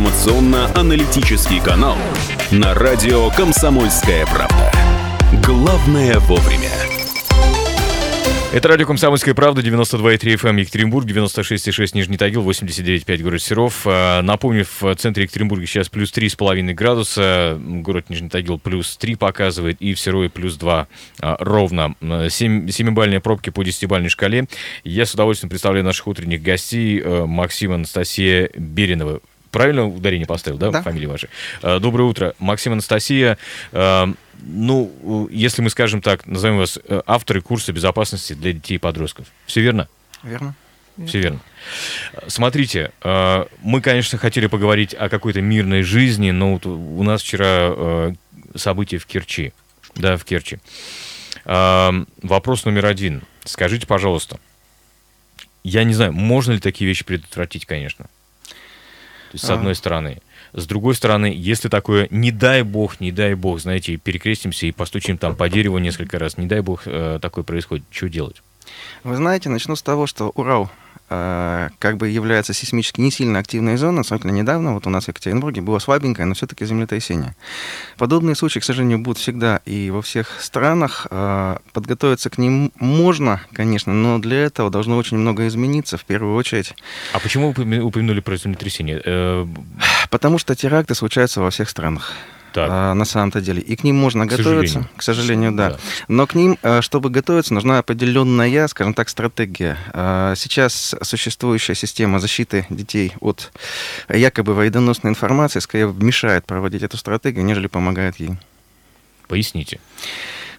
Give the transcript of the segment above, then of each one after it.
информационно-аналитический канал на радио «Комсомольская правда». Главное вовремя. Это радио «Комсомольская правда», 92,3 FM Екатеринбург, 96,6 Нижний Тагил, 89,5 город Серов. А, напомню, в центре Екатеринбурга сейчас плюс 3,5 градуса, город Нижний Тагил плюс 3 показывает, и в Серове плюс 2 а, ровно. 7, 7-бальные пробки по 10-бальной шкале. Я с удовольствием представляю наших утренних гостей. Э, Максим Анастасия Беринова. Правильно ударение поставил, да, Да. фамилии ваши? Э, Доброе утро. Максим Анастасия. э, Ну, если мы скажем так, назовем вас э, авторы курса безопасности для детей и подростков. Все верно? Верно? Все верно. Смотрите, мы, конечно, хотели поговорить о какой-то мирной жизни, но вот у нас вчера события в Керчи. Да, в Керчи. Вопрос номер один. Скажите, пожалуйста, я не знаю, можно ли такие вещи предотвратить, конечно. То есть, с А. одной стороны. С другой стороны, если такое, не дай бог, не дай бог, знаете, перекрестимся и постучим там по дереву несколько раз, не дай бог э, такое происходит, что делать? Вы знаете, начну с того, что Урал как бы является сейсмически не сильно активной зоной. Сравнительно недавно вот у нас в Екатеринбурге было слабенькое, но все-таки землетрясение. Подобные случаи, к сожалению, будут всегда и во всех странах. Э, подготовиться к ним можно, конечно, но для этого должно очень много измениться. В первую очередь А почему вы упомя- упомянули про землетрясение? Э, Потому что теракты случаются во всех странах. Так. а, на самом-то деле. И к ним можно К готовиться. сожалению. К сожалению, да. Да. Но к ним, э, чтобы готовиться, нужна определенная, скажем так, стратегия. А, Сейчас существующая система защиты детей от якобы вредоносной информации скорее мешает проводить эту стратегию, нежели помогает ей. Поясните.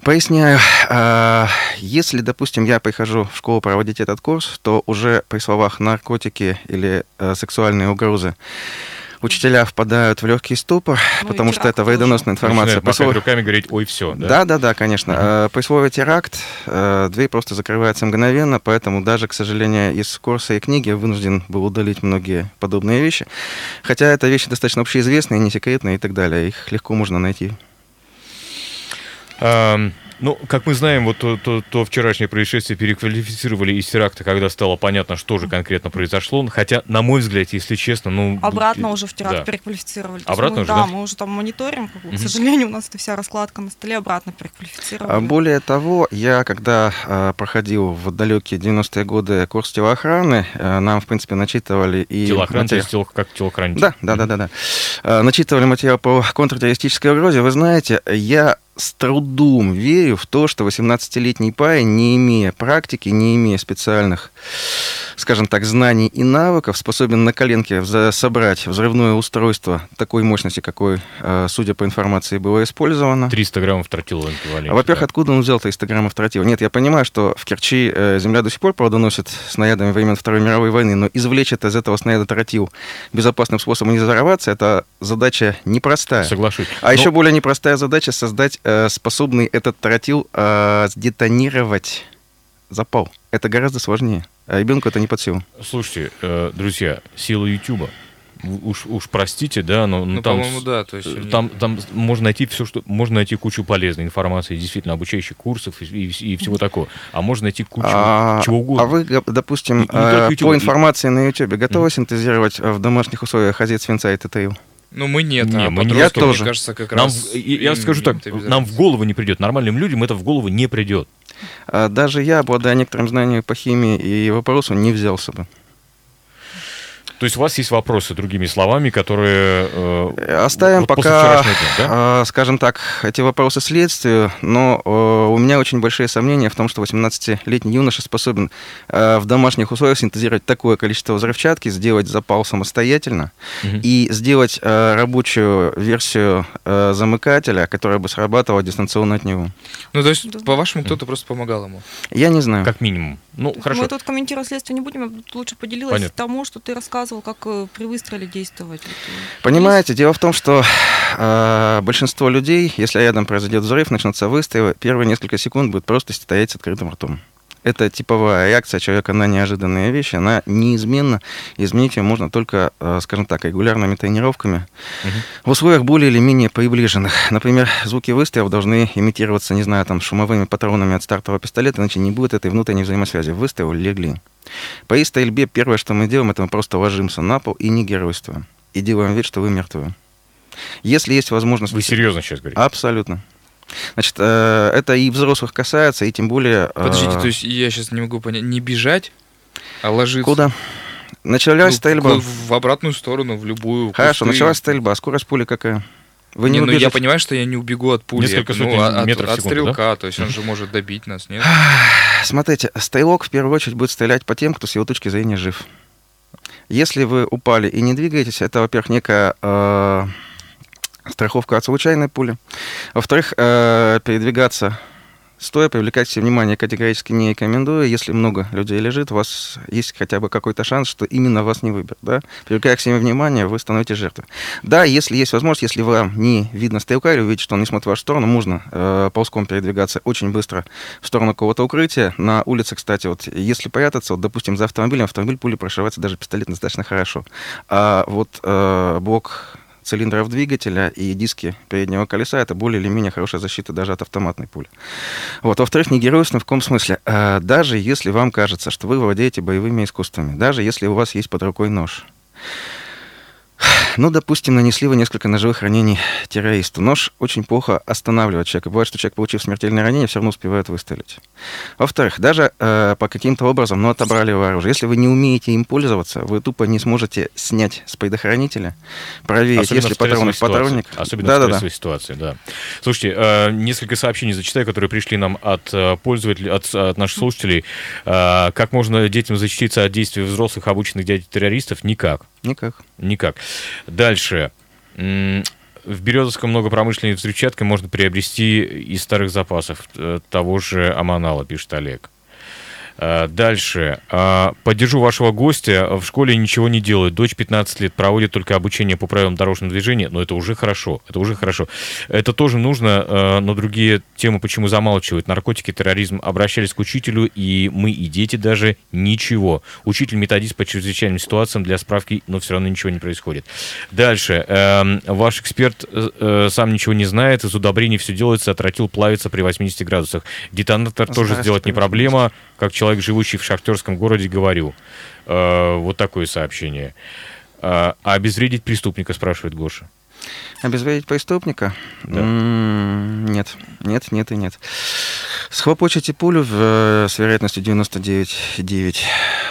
Поясняю. А, Если, допустим, я прихожу в школу проводить этот курс, то уже при словах наркотики или э, сексуальные угрозы учителя впадают в легкий ступор, Ну потому что это вредоносная информация. Слове- руками говорить, ой, все. Да? Да, да, да, конечно. Э, При слове теракт э, дверь просто закрывается мгновенно, поэтому даже, к сожалению, из курса и книги вынужден был удалить многие подобные вещи. Хотя это вещи достаточно общеизвестные, не секретные и так далее. Их легко можно найти. Ам, ну, как мы знаем, вот то, то- то вчерашнее происшествие переквалифицировали из теракта, когда стало понятно, что же конкретно произошло. Хотя, на мой взгляд, если честно, ну... Обратно уже в теракт да. переквалифицировали. То Обратно мы, уже, да, да? мы уже там мониторим. как бы, Мгм. К сожалению, у нас эта вся раскладка на столе обратно переквалифицировали. А Более того, я когда э, проходил в далекие 90-е годы курс телоохраны, э, нам, в принципе, начитывали и... Телоохрана, материал- тело- как телохранитель. Да, да, да, да, да. Э, Начитывали материал по контртеррористической угрозе. Вы знаете, я с трудом верю в то, что 18-летний парень, не имея практики, не имея специальных, скажем так, знаний и навыков, способен на коленке собрать взрывное устройство такой мощности, какой, э, судя по информации, было использовано. 300 граммов тротила А, Во-первых, да. откуда он взял 300 граммов тротила? Нет, я понимаю, что в Керчи э, земля до сих пор плодоносит снарядами времен Второй мировой войны, но извлечь это из этого снаряда тротил безопасным способом не взорваться, это задача непростая. Соглашусь. А Ну, еще более непростая задача создать способный этот тротил э, сдетонировать запал. Это гораздо сложнее. А ребенку это не под силу. Слушайте, э, друзья, сила Ютуба. Уж, уж простите, да, но ну, Ну, там, да, то есть э, они- там, там можно найти все, что можно найти кучу полезной информации, действительно обучающих курсов и, и- и всего такого. А можно найти кучу А, чего угодно. а вы, допустим, И- и э, YouTube, по и- информации на YouTube готовы синтезировать э, в домашних условиях азет свинца и ТТИЛ? Ну, мы нет, Не, а мы не- Я мне тоже. кажется, как Нам, раз... я им- скажу так, нам в голову не придет. Нормальным людям это в голову не придет. А Даже я, обладая некоторым знанием по химии и вопросу, не взялся бы. То есть у вас есть вопросы, другими словами, которые... э, Оставим вот пока, дня, да? э, скажем так, эти вопросы следствию, но э, у меня очень большие сомнения в том, что 18-летний юноша способен э, в домашних условиях синтезировать такое количество взрывчатки, сделать запал самостоятельно Мгм. и сделать э, рабочую версию э, замыкателя, которая бы срабатывала дистанционно от него. Ну, то есть, Да. по-вашему, кто-то просто помогал ему. Я не знаю. Как минимум. Ну, хорошо. Мы тут комментировать следствие не будем, я лучше поделилась Понятно. тому, что ты рассказывал, как э, при выстреле действовать. Э, Понимаете, дело в том, что э, большинство людей, если рядом произойдет взрыв, начнутся выстрелы, первые несколько секунд будет просто стоять с открытым ртом. Это типовая реакция человека на неожиданные вещи, она неизменна. Изменить ее можно только, э, скажем так, регулярными тренировками Мгм. в условиях более или менее приближенных. Например, звуки выстрелов должны имитироваться, не знаю, там, шумовыми патронами от стартового пистолета, иначе не будет этой внутренней взаимосвязи. Выстрел легли. При стрельбе первое, что мы делаем, это мы просто ложимся на пол и не геройствуем. и делаем вид, что вы мертвы. Если есть возможность... Вы серьезно сейчас говорите? Абсолютно. Значит, э, это и взрослых касается, и тем более... э, Подождите, то есть я сейчас не могу понять, не бежать, а ложиться? Куда? Началась Ну, стрельба. в- В обратную сторону, в любую. Хорошо, кусты. началась стрельба. Скорость пули какая? Вы не, Не, ну я понимаю, что я не убегу от пули. Несколько ну, сотен от, метров от секунду, стрелка, то есть он же может добить нас, нет? Смотрите, стрелок в первую очередь будет стрелять по тем, кто с его точки зрения жив. Если вы упали и не двигаетесь, это, во-первых, некая э, страховка от случайной пули. Во-вторых, э, передвигаться стоя, привлекать все внимание категорически не рекомендую. Если много людей лежит, у вас есть хотя бы какой-то шанс, что именно вас не выберут. Да? Привлекая к себе внимание, вы становитесь жертвой. Да, если есть возможность, если вам не видно стрелка или вы видите, что он не смотрит в вашу сторону, можно э, ползком передвигаться очень быстро в сторону какого-то укрытия. На улице, кстати, вот если прятаться, вот, допустим, за автомобилем, автомобиль пули прошивается даже пистолет достаточно хорошо. А вот э, блок цилиндров двигателя и диски переднего колеса это более или менее хорошая защита даже от автоматной пули. Вот. Во-вторых, не геройственно в каком смысле? Э, даже если вам кажется, что вы владеете боевыми искусствами, даже если у вас есть под рукой нож, ну, допустим, нанесли вы несколько ножевых ранений террористу. Нож очень плохо останавливает человека. Бывает, что человек, получив смертельное ранение, все равно успевает выстрелить. Во-вторых, даже э, по каким-то образом, ну, отобрали его оружие. Если вы не умеете им пользоваться, вы тупо не сможете снять с предохранителя, проверить, Особенно если в ситуации. патронник. Особенно в Да-да-да. стрессовой ситуации, да. Слушайте, э, несколько сообщений зачитаю, которые пришли нам от э, пользователей, от, от наших слушателей. Э, как можно детям защититься от действий взрослых обученных дядей террористов? Никак. Никак. Никак. Дальше. В Березовском много промышленной взрывчаткой можно приобрести из старых запасов э, того же Аманала, пишет Олег. Э, Дальше. А, Поддержу вашего гостя. В школе ничего не делают. Дочь 15 лет проводит только обучение по правилам дорожного движения, но это уже хорошо. Это уже хорошо. Это тоже нужно, э, но другие темы почему замалчивают. Наркотики, терроризм. Обращались к учителю, и мы, и дети даже ничего. Учитель методист по чрезвычайным ситуациям для справки, но все равно ничего не происходит. Дальше. Ваш эксперт э, э, сам ничего не знает, из удобрений все делается, отратил плавится при 80 градусах. Детонатор тоже сделать не проблема, как человек, живущий в шахтерском городе, говорю. Э, Вот такое сообщение. А а обезвредить преступника, спрашивает Гоша. Обезвредить преступника? Да. Нет, нет, нет и нет. Схлопочете пулю в, э, с вероятностью 99,9.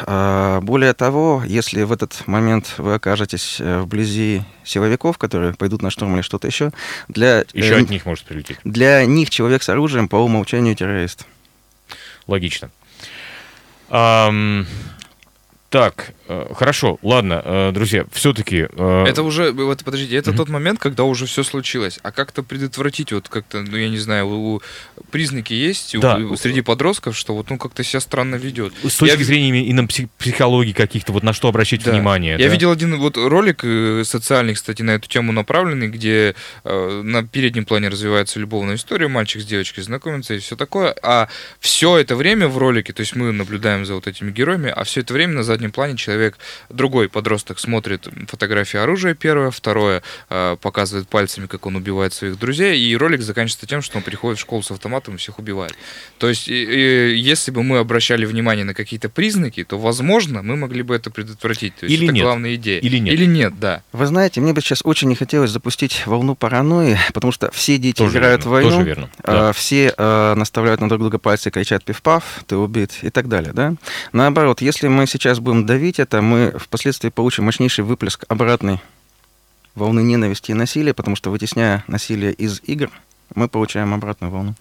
А, Более того, если в этот момент вы окажетесь э, вблизи силовиков, которые пойдут на штурм или что-то еще, для, Еще э, от них может прилететь. для них человек с оружием по умолчанию террорист. Логично. Так, хорошо, ладно, э, друзья, все-таки... Это уже, вот подождите, это тот момент, когда уже все случилось. А как-то предотвратить, вот как-то, ну я не знаю, у, признаки есть Да. у- среди подростков, что вот ну как-то себя странно ведет. С точки Я- зрения именно- именно псих- психологии каких-то, вот на что обращать Да. внимание. Я да? видел один вот ролик э, социальный, кстати, на эту тему направленный, где э, на переднем плане развивается любовная история, мальчик с девочкой знакомятся и все такое, а все это время в ролике, то есть мы наблюдаем за вот этими героями, а все это время на заднем плане человек, другой подросток смотрит фотографии оружия первое, второе э, показывает пальцами, как он убивает своих друзей, и ролик заканчивается тем, что он приходит в школу с автоматом и всех убивает. То есть, и- и если бы мы обращали внимание на какие-то признаки, то, возможно, мы могли бы это предотвратить. То есть Или это нет. главная идея. Или нет. Или нет, да. Вы знаете, мне бы сейчас очень не хотелось запустить волну паранойи, потому что все дети Тоже играют верно, в войну, тоже верно, а, да. все а, наставляют на друг друга пальцы, кричат «пиф-паф», «ты убит» и так далее. Да? Наоборот, если мы сейчас будем давить это, мы впоследствии получим мощнейший выплеск обратной волны ненависти и насилия, потому что вытесняя насилие из игр, мы получаем обратную волну.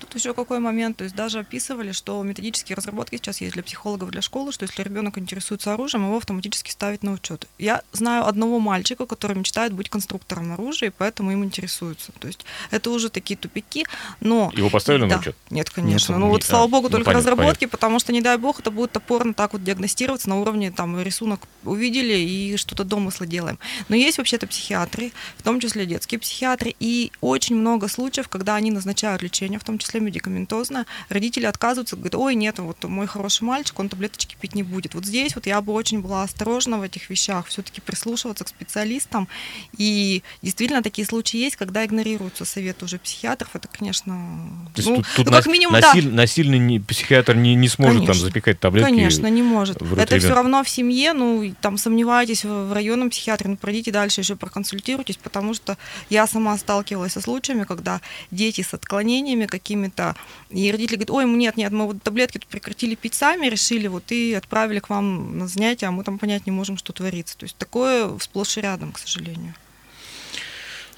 Тут еще какой момент, то есть даже описывали, что методические разработки сейчас есть для психологов, для школы, что если ребенок интересуется оружием, его автоматически ставить на учет. Я знаю одного мальчика, который мечтает быть конструктором оружия, и поэтому им интересуется. То есть это уже такие тупики, но... Его поставили на Да. учет? Нет, конечно. Нет, ну не- вот, слава а, богу, ну, только понятно, разработки, потому что, не дай бог, это будет топорно так вот диагностироваться на уровне там рисунок увидели и что-то домыслы делаем. Но есть вообще-то психиатры, в том числе детские психиатры, и очень много случаев, когда они назначают лечение, в том числе числе медикаментозная, родители отказываются, говорят, ой, нет, вот мой хороший мальчик, он таблеточки пить не будет. Вот здесь вот я бы очень была осторожна в этих вещах, все-таки прислушиваться к специалистам. И действительно такие случаи есть, когда игнорируются советы уже психиатров. Это, конечно, ну, тут, тут ну, как минимум, насиль- да. насильный не- психиатр не, не сможет там Конечно. запихать таблетки. Конечно, не может. Это все ребенка. равно в семье, ну, там сомневаетесь в, в районном психиатре, ну, пройдите дальше, еще проконсультируйтесь, потому что я сама сталкивалась со случаями, когда дети с отклонениями какими-то, и родители говорят, ой, нет, нет, мы вот таблетки тут прекратили пить сами, решили, вот, и отправили к вам на занятия, а мы там понять не можем, что творится. То есть такое сплошь и рядом, к сожалению.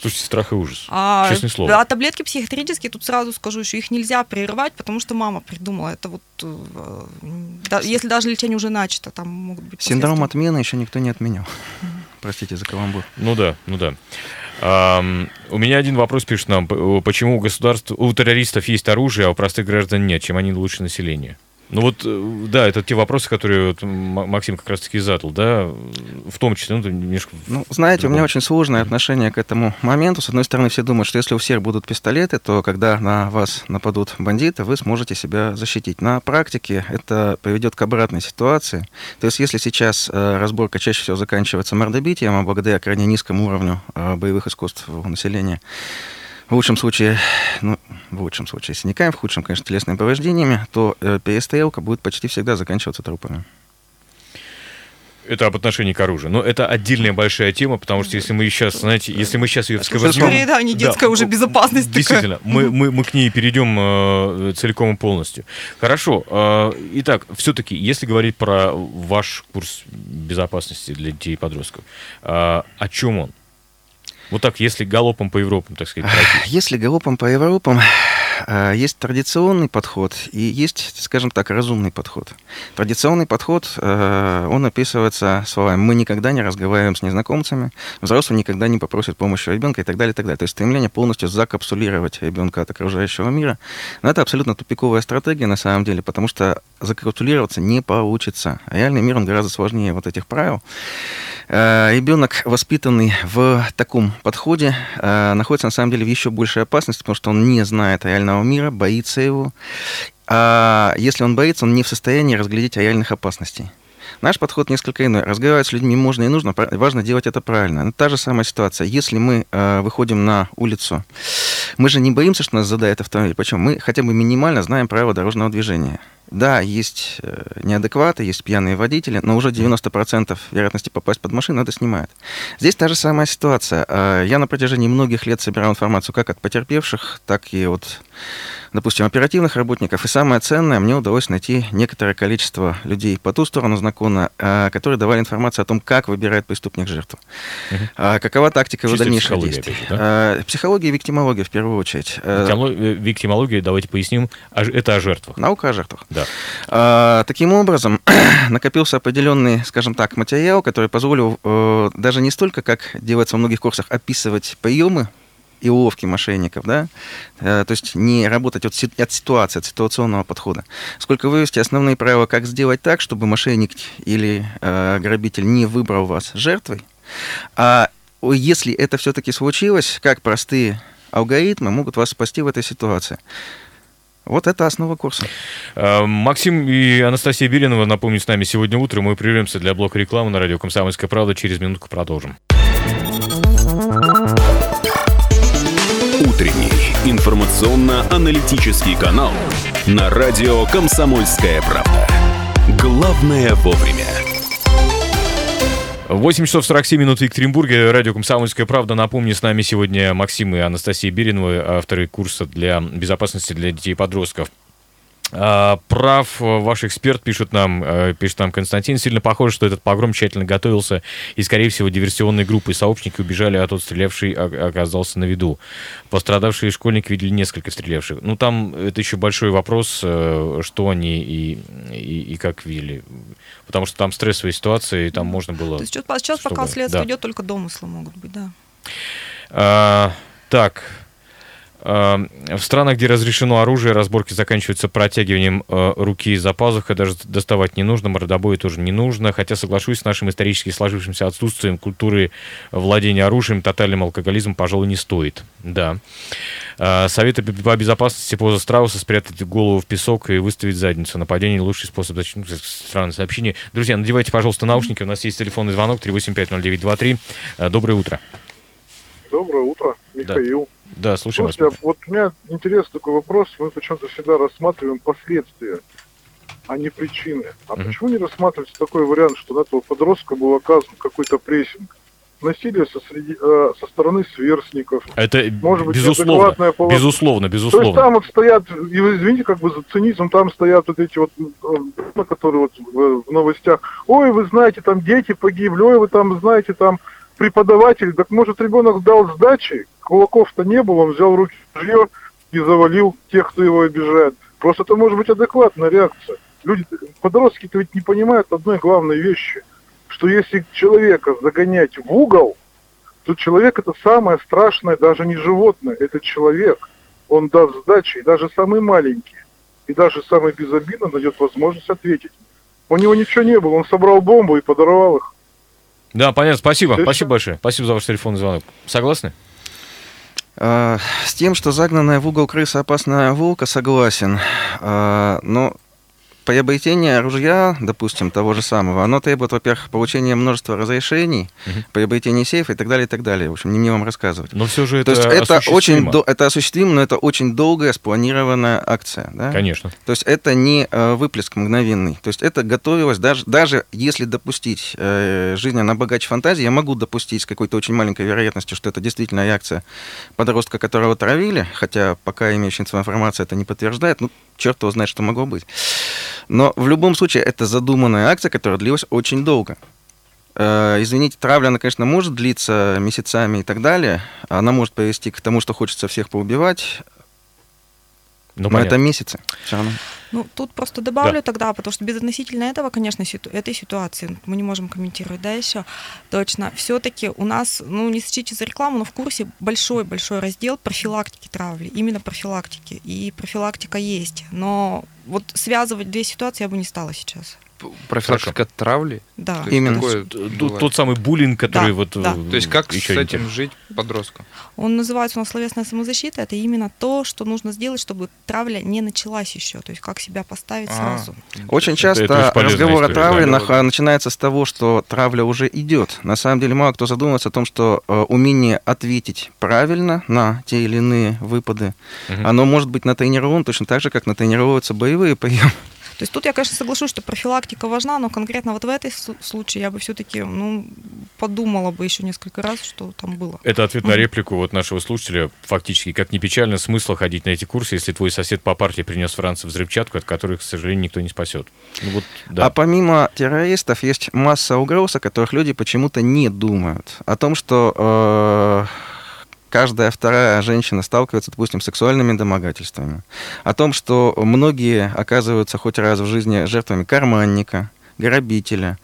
Слушайте, страх и ужас. А, Честное слово. А таблетки психиатрические, тут сразу скажу, еще их нельзя прерывать, потому что мама придумала. Это вот, э, да, если даже лечение уже начато, там могут быть Синдром отмены еще никто не отменял. Простите за каламбур. Ну да, ну да. У меня один вопрос пишет нам. Почему у государств, у террористов есть оружие, а у простых граждан нет? Чем они лучше населения? Ну вот, э, да, это те вопросы, которые вот Максим как раз-таки задал, да, в том числе, ну, немножко... Ну, знаете, у меня другом. очень сложное отношение к этому моменту. С одной стороны, все думают, что если у всех будут пистолеты, то когда на вас нападут бандиты, вы сможете себя защитить. На практике это приведет к обратной ситуации. То есть, если сейчас э, разборка чаще всего заканчивается мордобитием, а благодаря крайне низкому уровню э, боевых искусств у населения, в лучшем случае, ну, в лучшем случае синяками, в худшем, конечно, телесными повреждениями, то э, перестрелка будет почти всегда заканчиваться трупами. Это об отношении к оружию. Но это отдельная большая тема, потому что если мы сейчас, знаете, если мы сейчас ее вскобырнем... Скорее, да, не детская уже безопасность такая. Действительно, мы, мы, мы к ней перейдем э, целиком и полностью. Хорошо. э, итак, все-таки, если говорить про ваш курс безопасности для детей и подростков, э, о чем он? Вот так, если галопом по Европам, так сказать, пройтись. Если галопом по Европам, есть традиционный подход и есть, скажем так, разумный подход. Традиционный подход, э, он описывается словами «мы никогда не разговариваем с незнакомцами», «взрослый никогда не попросит помощи у ребенка» и так далее, и так далее. То есть стремление полностью закапсулировать ребенка от окружающего мира. Но это абсолютно тупиковая стратегия на самом деле, потому что закапсулироваться не получится. Реальный мир, он гораздо сложнее вот этих правил. Э, Ребенок, воспитанный в таком подходе, э, находится на самом деле в еще большей опасности, потому что он не знает реального мира, боится его. А если он боится, он не в состоянии разглядеть реальных опасностей. Наш подход несколько иной. Разговаривать с людьми можно и нужно, важно делать это правильно. Но та же самая ситуация. Если мы э, выходим на улицу, мы же не боимся, что нас задает автомобиль. Почему? Мы хотя бы минимально знаем правила дорожного движения. Да, есть э, неадекваты, есть пьяные водители, но уже 90% вероятности попасть под машину это снимает. Здесь та же самая ситуация. Э, Я на протяжении многих лет собирал информацию как от потерпевших, так и от, допустим, оперативных работников. И самое ценное, мне удалось найти некоторое количество людей по ту сторону закона, которые давали информацию о том, как выбирает преступник жертву. А Какова тактика его Чисто дальнейших психология, действий. да? Э, Психология и виктимология в первую очередь. Э, Виктимоло- э, Виктимология, давайте поясним, это о жертвах. Наука о жертвах. Да. А, Таким образом, накопился определенный, скажем так, материал, который позволил э, даже не столько, как делается во многих курсах, описывать приемы и уловки мошенников, да, Э, то есть не работать от, си- от ситуации, от ситуационного подхода, сколько вывести основные правила, как сделать так, чтобы мошенник или э, грабитель не выбрал вас жертвой, а если это все-таки случилось, как простые алгоритмы могут вас спасти в этой ситуации. Вот это основа курса. Э, Максим и Анастасия Беринова, напомню, с нами сегодня утром. Мы прервемся для блока рекламы на радио «Комсомольская правда». Через минутку продолжим. Утренний информационно-аналитический канал на радио «Комсомольская правда». Главное вовремя. 8 часов 47 минут в Екатеринбурге. Радио «Комсомольская правда». Напомню, с нами сегодня Максим и Анастасия Бериновы, авторы курса для безопасности для детей и подростков. А, Прав э, ваш эксперт, пишет нам, э, пишет нам Константин, сильно похоже, что этот погром тщательно готовился, и, скорее всего, диверсионные группы и сообщники убежали, а тот стрелявший оказался на виду. Пострадавшие школьники видели несколько стрелявших. Ну, там это еще большой вопрос, э, что они и, и, и как видели. Потому что там стрессовая ситуация, и там можно было... То есть сейчас, сейчас пока чтобы- следствие да. идет, только домыслы могут быть, да. А, так. Э, в странах, где разрешено оружие, разборки заканчиваются протягиванием э, руки за пазухой, даже доставать не нужно, мордобоя тоже не нужно, хотя соглашусь с нашим исторически сложившимся отсутствием культуры владения оружием, тотальным алкоголизмом, пожалуй, не стоит. Да. Э, советы по безопасности поза страуса спрятать голову в песок и выставить задницу. Нападение лучший способ защиты. Странное сообщение. Друзья, надевайте, пожалуйста, наушники. У нас есть телефонный звонок 3850923. Э, доброе утро. Доброе утро, Михаил. Да, слушаем Слушайте, вас. вот у меня интересный такой вопрос. Мы почему-то всегда рассматриваем последствия, а не причины. А Мгм. почему не рассматривается такой вариант, что на этого подростка был оказан какой-то прессинг? Насилие со, среди, э, со стороны сверстников. Это Может быть, безусловно, неадекватное повод- безусловно, То есть безусловно. там вот стоят, и вы извините, как бы за цинизм, там стоят вот эти вот, э, которые вот в, в новостях, ой, вы знаете, там дети погибли, ой, вы там знаете, там преподаватель, так может ребенок дал сдачи, кулаков-то не было, он взял руки ружье и завалил тех, кто его обижает. Просто это может быть адекватная реакция. Люди, подростки-то ведь не понимают одной главной вещи, что если человека загонять в угол, то человек это самое страшное, даже не животное, это человек. Он даст сдачи, и даже самый маленький, и даже самый безобидный найдет возможность ответить. У него ничего не было, он собрал бомбу и подорвал их. Да, понятно. Спасибо. Всё Спасибо всё. большое. Спасибо за ваш телефонный звонок. Согласны? А, С тем, что загнанная в угол крыса опасная волка, согласен. А, Но приобретение ружья, допустим, того же самого, оно требует, во-первых, получения множества разрешений, Мгм. приобретения сейфа и так далее, и так далее. В общем, не мне вам рассказывать. Но все же То это есть это очень это осуществимо, но это очень долгая спланированная акция. Да? Конечно. То есть это не э, выплеск мгновенный. То есть это готовилось, даже, даже если допустить э, жизненно богаче фантазии, я могу допустить с какой-то очень маленькой вероятностью, что это действительно реакция подростка, которого травили, хотя пока имеющаяся информация это не подтверждает, ну, черт его знает, что могло быть. Но в любом случае это задуманная акция, которая длилась очень долго. Э, Извините, травля, она, конечно, может длиться месяцами и так далее. Она может привести к тому, что хочется всех поубивать, Ну, но понятно. это месяцы. Все равно. Ну, тут просто добавлю Да. тогда, потому что безотносительно этого, конечно, ситу- этой ситуации, мы не можем комментировать, да, еще точно, все-таки у нас, ну, не сочтите за рекламу, но в курсе большой-большой раздел профилактики травли, именно профилактики, и профилактика есть, но вот связывать две ситуации я бы не стала сейчас, Профилактика травли. да. То Именно. такое тот самый буллинг, который Да, вот... да. э, То есть как еще с этим тем. жить подросткам? Он называется у нас словесная самозащита, это именно то, что нужно сделать, чтобы травля не началась еще, то есть как себя поставить А, сразу. Очень Это- часто это разговор о травле да. нах- начинается с того, что травля уже идет. На самом деле мало кто задумывается о том, что э, умение ответить правильно на те или иные выпады, Мгм. оно может быть натренировано точно так же, как натренировываются боевые приемы. То есть тут я, конечно, соглашусь, что профилактика важна, но конкретно вот в этой случае я бы все-таки ну, подумала бы еще несколько раз, что там было. Это ответ на реплику вот нашего слушателя. Фактически, как ни печально, смысла ходить на эти курсы, если твой сосед по партии принес Франции взрывчатку, от которой, к сожалению, никто не спасет. Ну вот, да. А помимо террористов есть масса угроз, о которых люди почему-то не думают. О том, что э, каждая вторая женщина сталкивается, допустим, с сексуальными домогательствами. О том, что многие оказываются хоть раз в жизни жертвами карманника, грабителя.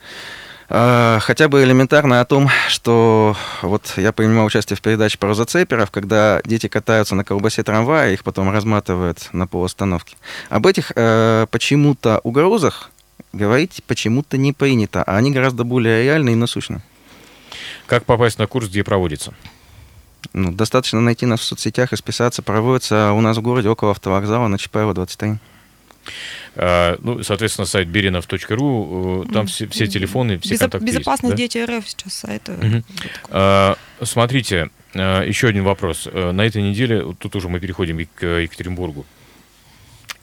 Э, Хотя бы элементарно о том, что вот я принимал участие в передаче про зацеперов, когда дети катаются на колбасе трамвая, их потом разматывают на полуостановке. Об этих э, почему-то угрозах говорить почему-то не принято, а они гораздо более реальны и насущны. Как попасть на курс, где проводится? Ну, достаточно найти нас в соцсетях и списаться. Проводится у нас в городе около автовокзала на Чапаева 23. А, ну, соответственно, сайт беринов.ру, э, там все, все телефоны, все Безо- контакты есть, Безопасность да? дети РФ сейчас сайт. э, такой. А, Смотрите, а, еще один вопрос. А, На этой неделе, вот тут уже мы переходим и к Екатеринбургу.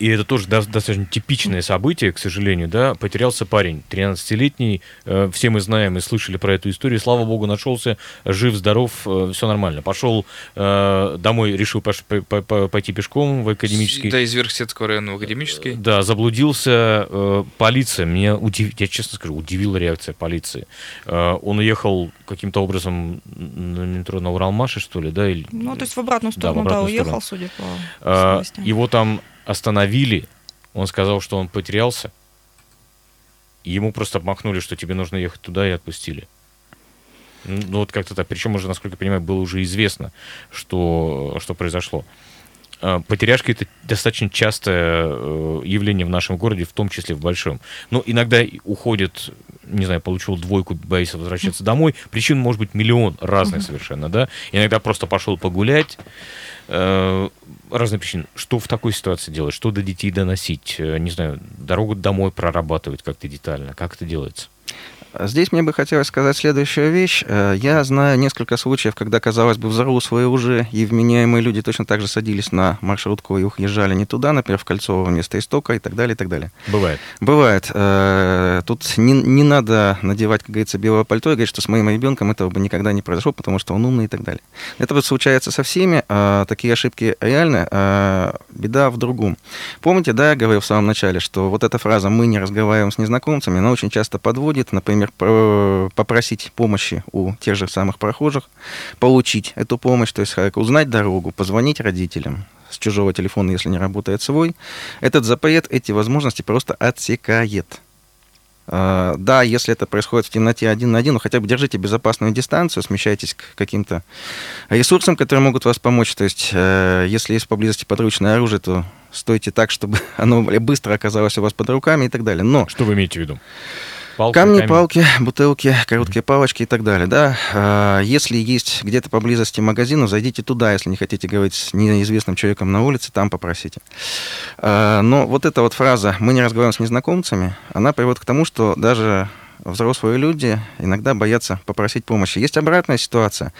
И это тоже до- достаточно типичное событие, к сожалению, да, потерялся парень, 13-летний, э, все мы знаем и слышали про эту историю, слава богу, нашелся, жив, здоров, все нормально. Пошел э, домой, решил пош- по- по- по- пойти пешком в академический. Да, из Верхсетского района в академический. Да, заблудился. э, полиция, меня удив... я честно скажу, удивила реакция полиции. Э, он уехал каким-то образом на метро на Уралмаше, что ли, да? Или... Ну, то есть в обратную Да, в сторону, да, обратную уехал, сторону. судя по А, его там остановили. Он сказал, что он потерялся. Ему просто обмахнули, что тебе нужно ехать туда, и отпустили. Ну, вот как-то так. Причем уже, насколько я понимаю, было уже известно, что, что произошло. А, потеряшки это достаточно частое э, явление в нашем городе, в том числе в большом. Но иногда уходит, не знаю, получил двойку, боится возвращаться домой. Причин может быть миллион разных совершенно, да. Иногда просто пошел погулять, э, разные причины. Что в такой ситуации делать? Что до детей доносить? Э, не знаю, дорогу домой прорабатывать как-то детально. Как это делается? Здесь мне бы хотелось сказать следующую вещь. Э, я знаю несколько случаев, когда, казалось бы, взрослые уже и вменяемые люди точно так же садились на маршрутку и уезжали не туда, например, в Кольцово вместо Истока и так далее, и так далее. Бывает. Бывает. Э, тут не, не надо надевать, как говорится, белое пальто и говорить, что с моим ребенком этого бы никогда не произошло, потому что он умный и так далее. Это вот случается со всеми. А такие ошибки реальны. А беда в другом. Помните, да, я говорил в самом начале, что вот эта фраза «мы не разговариваем с незнакомцами», она очень часто подводит, например, например, попросить помощи у тех же самых прохожих, получить эту помощь, то есть узнать дорогу, позвонить родителям с чужого телефона, если не работает свой, этот запрет эти возможности просто отсекает. А, да, если это происходит в темноте один на один, но хотя бы держите безопасную дистанцию, смещайтесь к каким-то ресурсам, которые могут вас помочь. То есть, э, если есть поблизости подручное оружие, то стойте так, чтобы оно быстро оказалось у вас под руками и так далее. Но... Что вы имеете в виду? Палки, Камни, камень. палки, бутылки, короткие палочки и так далее. Да? А, если есть где-то поблизости магазин, зайдите туда, если не хотите говорить с неизвестным человеком на улице, там попросите. А, но вот эта вот фраза «мы не разговариваем с незнакомцами», она приводит к тому, что даже взрослые люди иногда боятся попросить помощи. Есть обратная ситуация.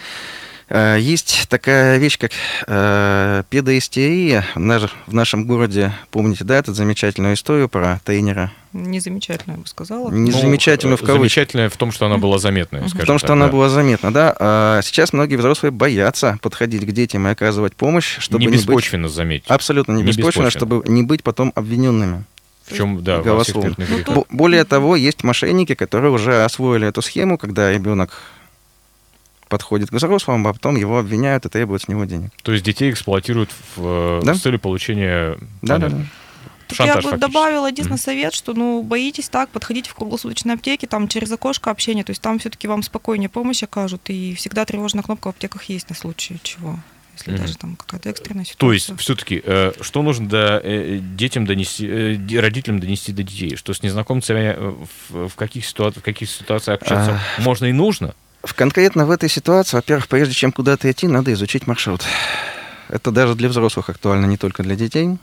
А, есть такая вещь, как э, педоистерия. В нашем городе, помните, да, эту замечательную историю про тренера Незамечательная, я бы сказала. Незамечательную ну, в кавычках. Замечательная в том, что она была заметная, В том, что так, она да. была заметна, да. А сейчас многие взрослые боятся подходить к детям и оказывать помощь, чтобы не, не беспочвенно, быть... заметьте. Абсолютно не, не беспочвенно, беспочвенно, чтобы не быть потом обвиненными. В чем, да, голословно. Ну, Более того, есть мошенники, которые уже освоили эту схему, когда ребенок подходит к взрослому, а потом его обвиняют и требуют с него денег. То есть детей эксплуатируют в, да? с целью получения... Да, да, да. Шантаж, я бы добавила единственный mm-hmm. совет, что ну боитесь так, подходите в круглосуточной аптеке, там через окошко общения, то есть там все-таки вам спокойнее помощь окажут, и всегда тревожная кнопка в аптеках есть на случай чего если mm-hmm. даже там какая-то экстренная ситуация. То есть, все-таки, э, что нужно до, э, детям донести, э, родителям донести до детей? Что с незнакомцами э, в, в, каких, ситуациях, в каких ситуациях общаться а... можно и нужно? В, конкретно в этой ситуации, во-первых, прежде чем куда-то идти, надо изучить маршрут. Это даже для взрослых актуально, не только для детей.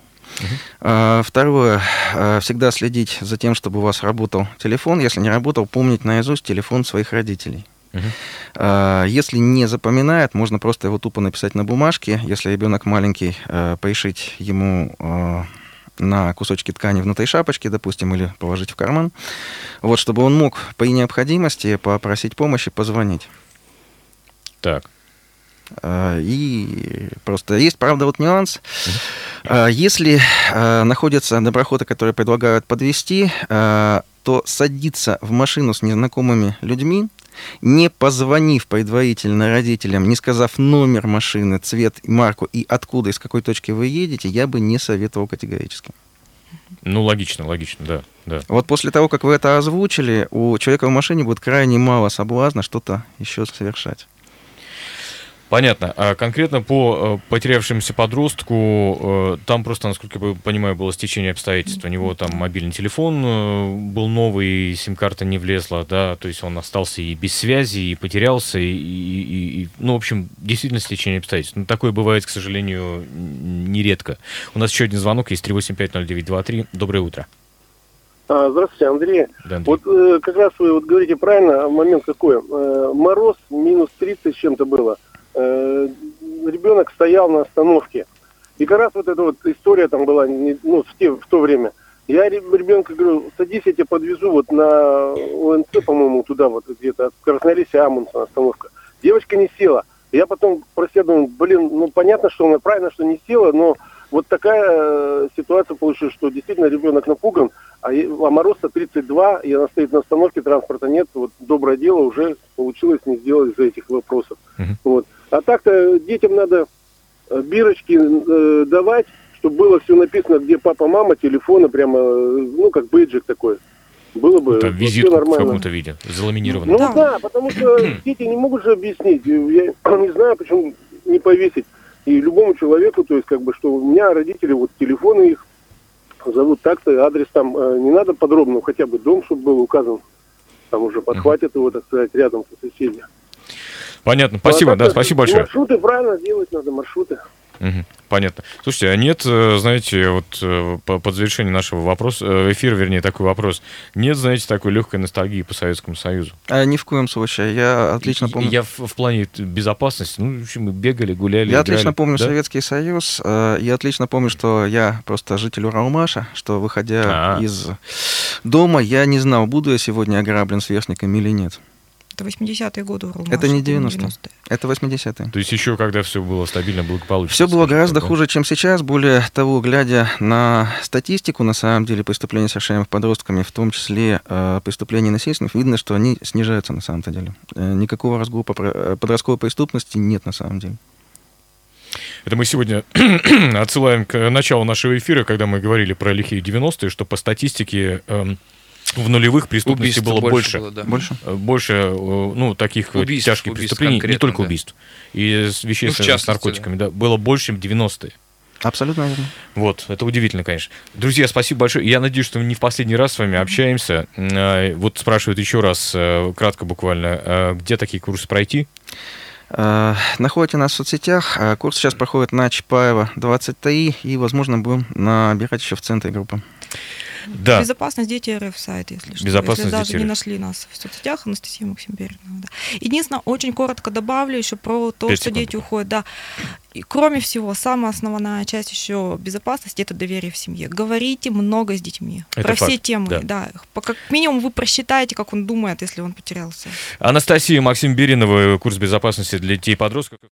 Uh-huh. Второе, а, всегда следить за тем, чтобы у вас работал телефон. Если не работал, помнить наизусть телефон своих родителей. Uh-huh. Если не запоминает, можно просто его тупо написать на бумажке. Если ребенок маленький, пришить ему на кусочки ткани внутри шапочки, допустим, или положить в карман. Вот, чтобы он мог при необходимости попросить помощи, позвонить. Так. А, и просто есть, правда, вот нюанс. Mm-hmm. Если а, находятся доброходы, которые предлагают подвести, то садиться в машину с незнакомыми людьми, не позвонив предварительно родителям, не сказав номер машины, цвет, марку и откуда, из какой точки вы едете, я бы не советовал категорически. Ну, логично, логично, да, да. Вот после того, как вы это озвучили, у человека в машине будет крайне мало соблазна что-то еще совершать. Понятно. А конкретно по э, потерявшемуся подростку, э, там просто, насколько я понимаю, было стечение обстоятельств. У него там мобильный телефон э, был новый, сим-карта не влезла, да, то есть он остался и без связи, и потерялся, и, и, и ну, в общем, действительно стечение обстоятельств. Но такое бывает, к сожалению, нередко. У нас еще один звонок есть 3850923. Доброе утро. А, здравствуйте, Андрей. Да, Андрей. Вот э, как раз вы вот говорите правильно, момент какой. Э, мороз минус 30 с чем-то было э, ребенок стоял на остановке. И как раз вот эта вот история там была, не, ну, в, те, в то время. Я ребенка говорю, садись, я тебя подвезу вот на ОНЦ, по-моему, туда вот где-то, от Красноярска Амундсена остановка. Девочка не села. Я потом про себя думаю, блин, ну понятно, что она правильно, что не села, но вот такая э, ситуация получилась, что действительно ребенок напуган, а, а мороз-то 32, и она стоит на остановке, транспорта нет, вот доброе дело уже получилось не сделать из-за этих вопросов. Uh-huh. Вот. А так-то детям надо э, бирочки э, давать, чтобы было все написано, где папа, мама, телефоны, прямо, э, ну, как бейджик такой. Было бы Там визитку в каком-то виде, заламинированно. Ну да. да, потому что дети не могут же объяснить. Я не знаю, почему не повесить. И любому человеку, то есть как бы, что у меня родители, вот телефоны их зовут так-то, адрес там, э, не надо подробно, хотя бы дом, чтобы был указан, там уже подхватят его, так сказать, рядом со соседями. Понятно, спасибо, ну, а да, спасибо большое. Маршруты правильно делать надо, маршруты. Угу, понятно. Слушайте, а нет, э, знаете, вот э, под завершение нашего вопроса, э, эфира, вернее, такой вопрос, нет, знаете, такой легкой ностальгии по Советскому Союзу? А, ни в коем случае. Я отлично помню... Я в, в плане безопасности, ну, в общем, мы бегали, гуляли, Я играли, отлично помню да? Советский Союз. Я отлично помню, что я просто житель Уралмаша, что, выходя А-а-а. из дома, я не знал, буду я сегодня ограблен сверстниками или нет. Это 80-е годы Уралмаш. Это не 90-е. 90 это 80-е. То есть еще когда все было стабильно, благополучно. Все было гораздо хуже, чем сейчас. Более того, глядя на статистику, на самом деле, преступлений, совершаемых подростками, в том числе э, преступлений насильственных, видно, что они снижаются на самом-то деле. Э, никакого разгула э, подростковой преступности нет на самом деле. Это мы сегодня отсылаем к началу нашего эфира, когда мы говорили про лихие 90-е, что по статистике... Э, в нулевых преступностей было больше. Было, да. Больше? Э, больше, э, ну, таких убийств, тяжких убийств преступлений, не только да. убийств, и вещей ну, с наркотиками, да. да, было больше, чем 90-е. Абсолютно верно. Вот, это удивительно, конечно. Друзья, спасибо большое. Я надеюсь, что мы не в последний раз с вами общаемся. Э, вот спрашивают еще раз, кратко буквально, где такие курсы пройти? Находите нас в соцсетях. Курс сейчас проходит на Чапаева 23, и, возможно, будем набирать еще в центре группы. Да. Безопасность дети РФ сайт, если что. Безопасность если даже дети не нашли нас в соцсетях, Анастасия Максимберина. Да. Единственное, очень коротко добавлю еще про то, что дети уходят. Да. И кроме всего, самая основная часть еще безопасности это доверие в семье. Говорите много с детьми это про факт. все темы. Да. да. Как минимум вы просчитаете, как он думает, если он потерялся. Анастасия Максим Беринова, курс безопасности для детей и подростков.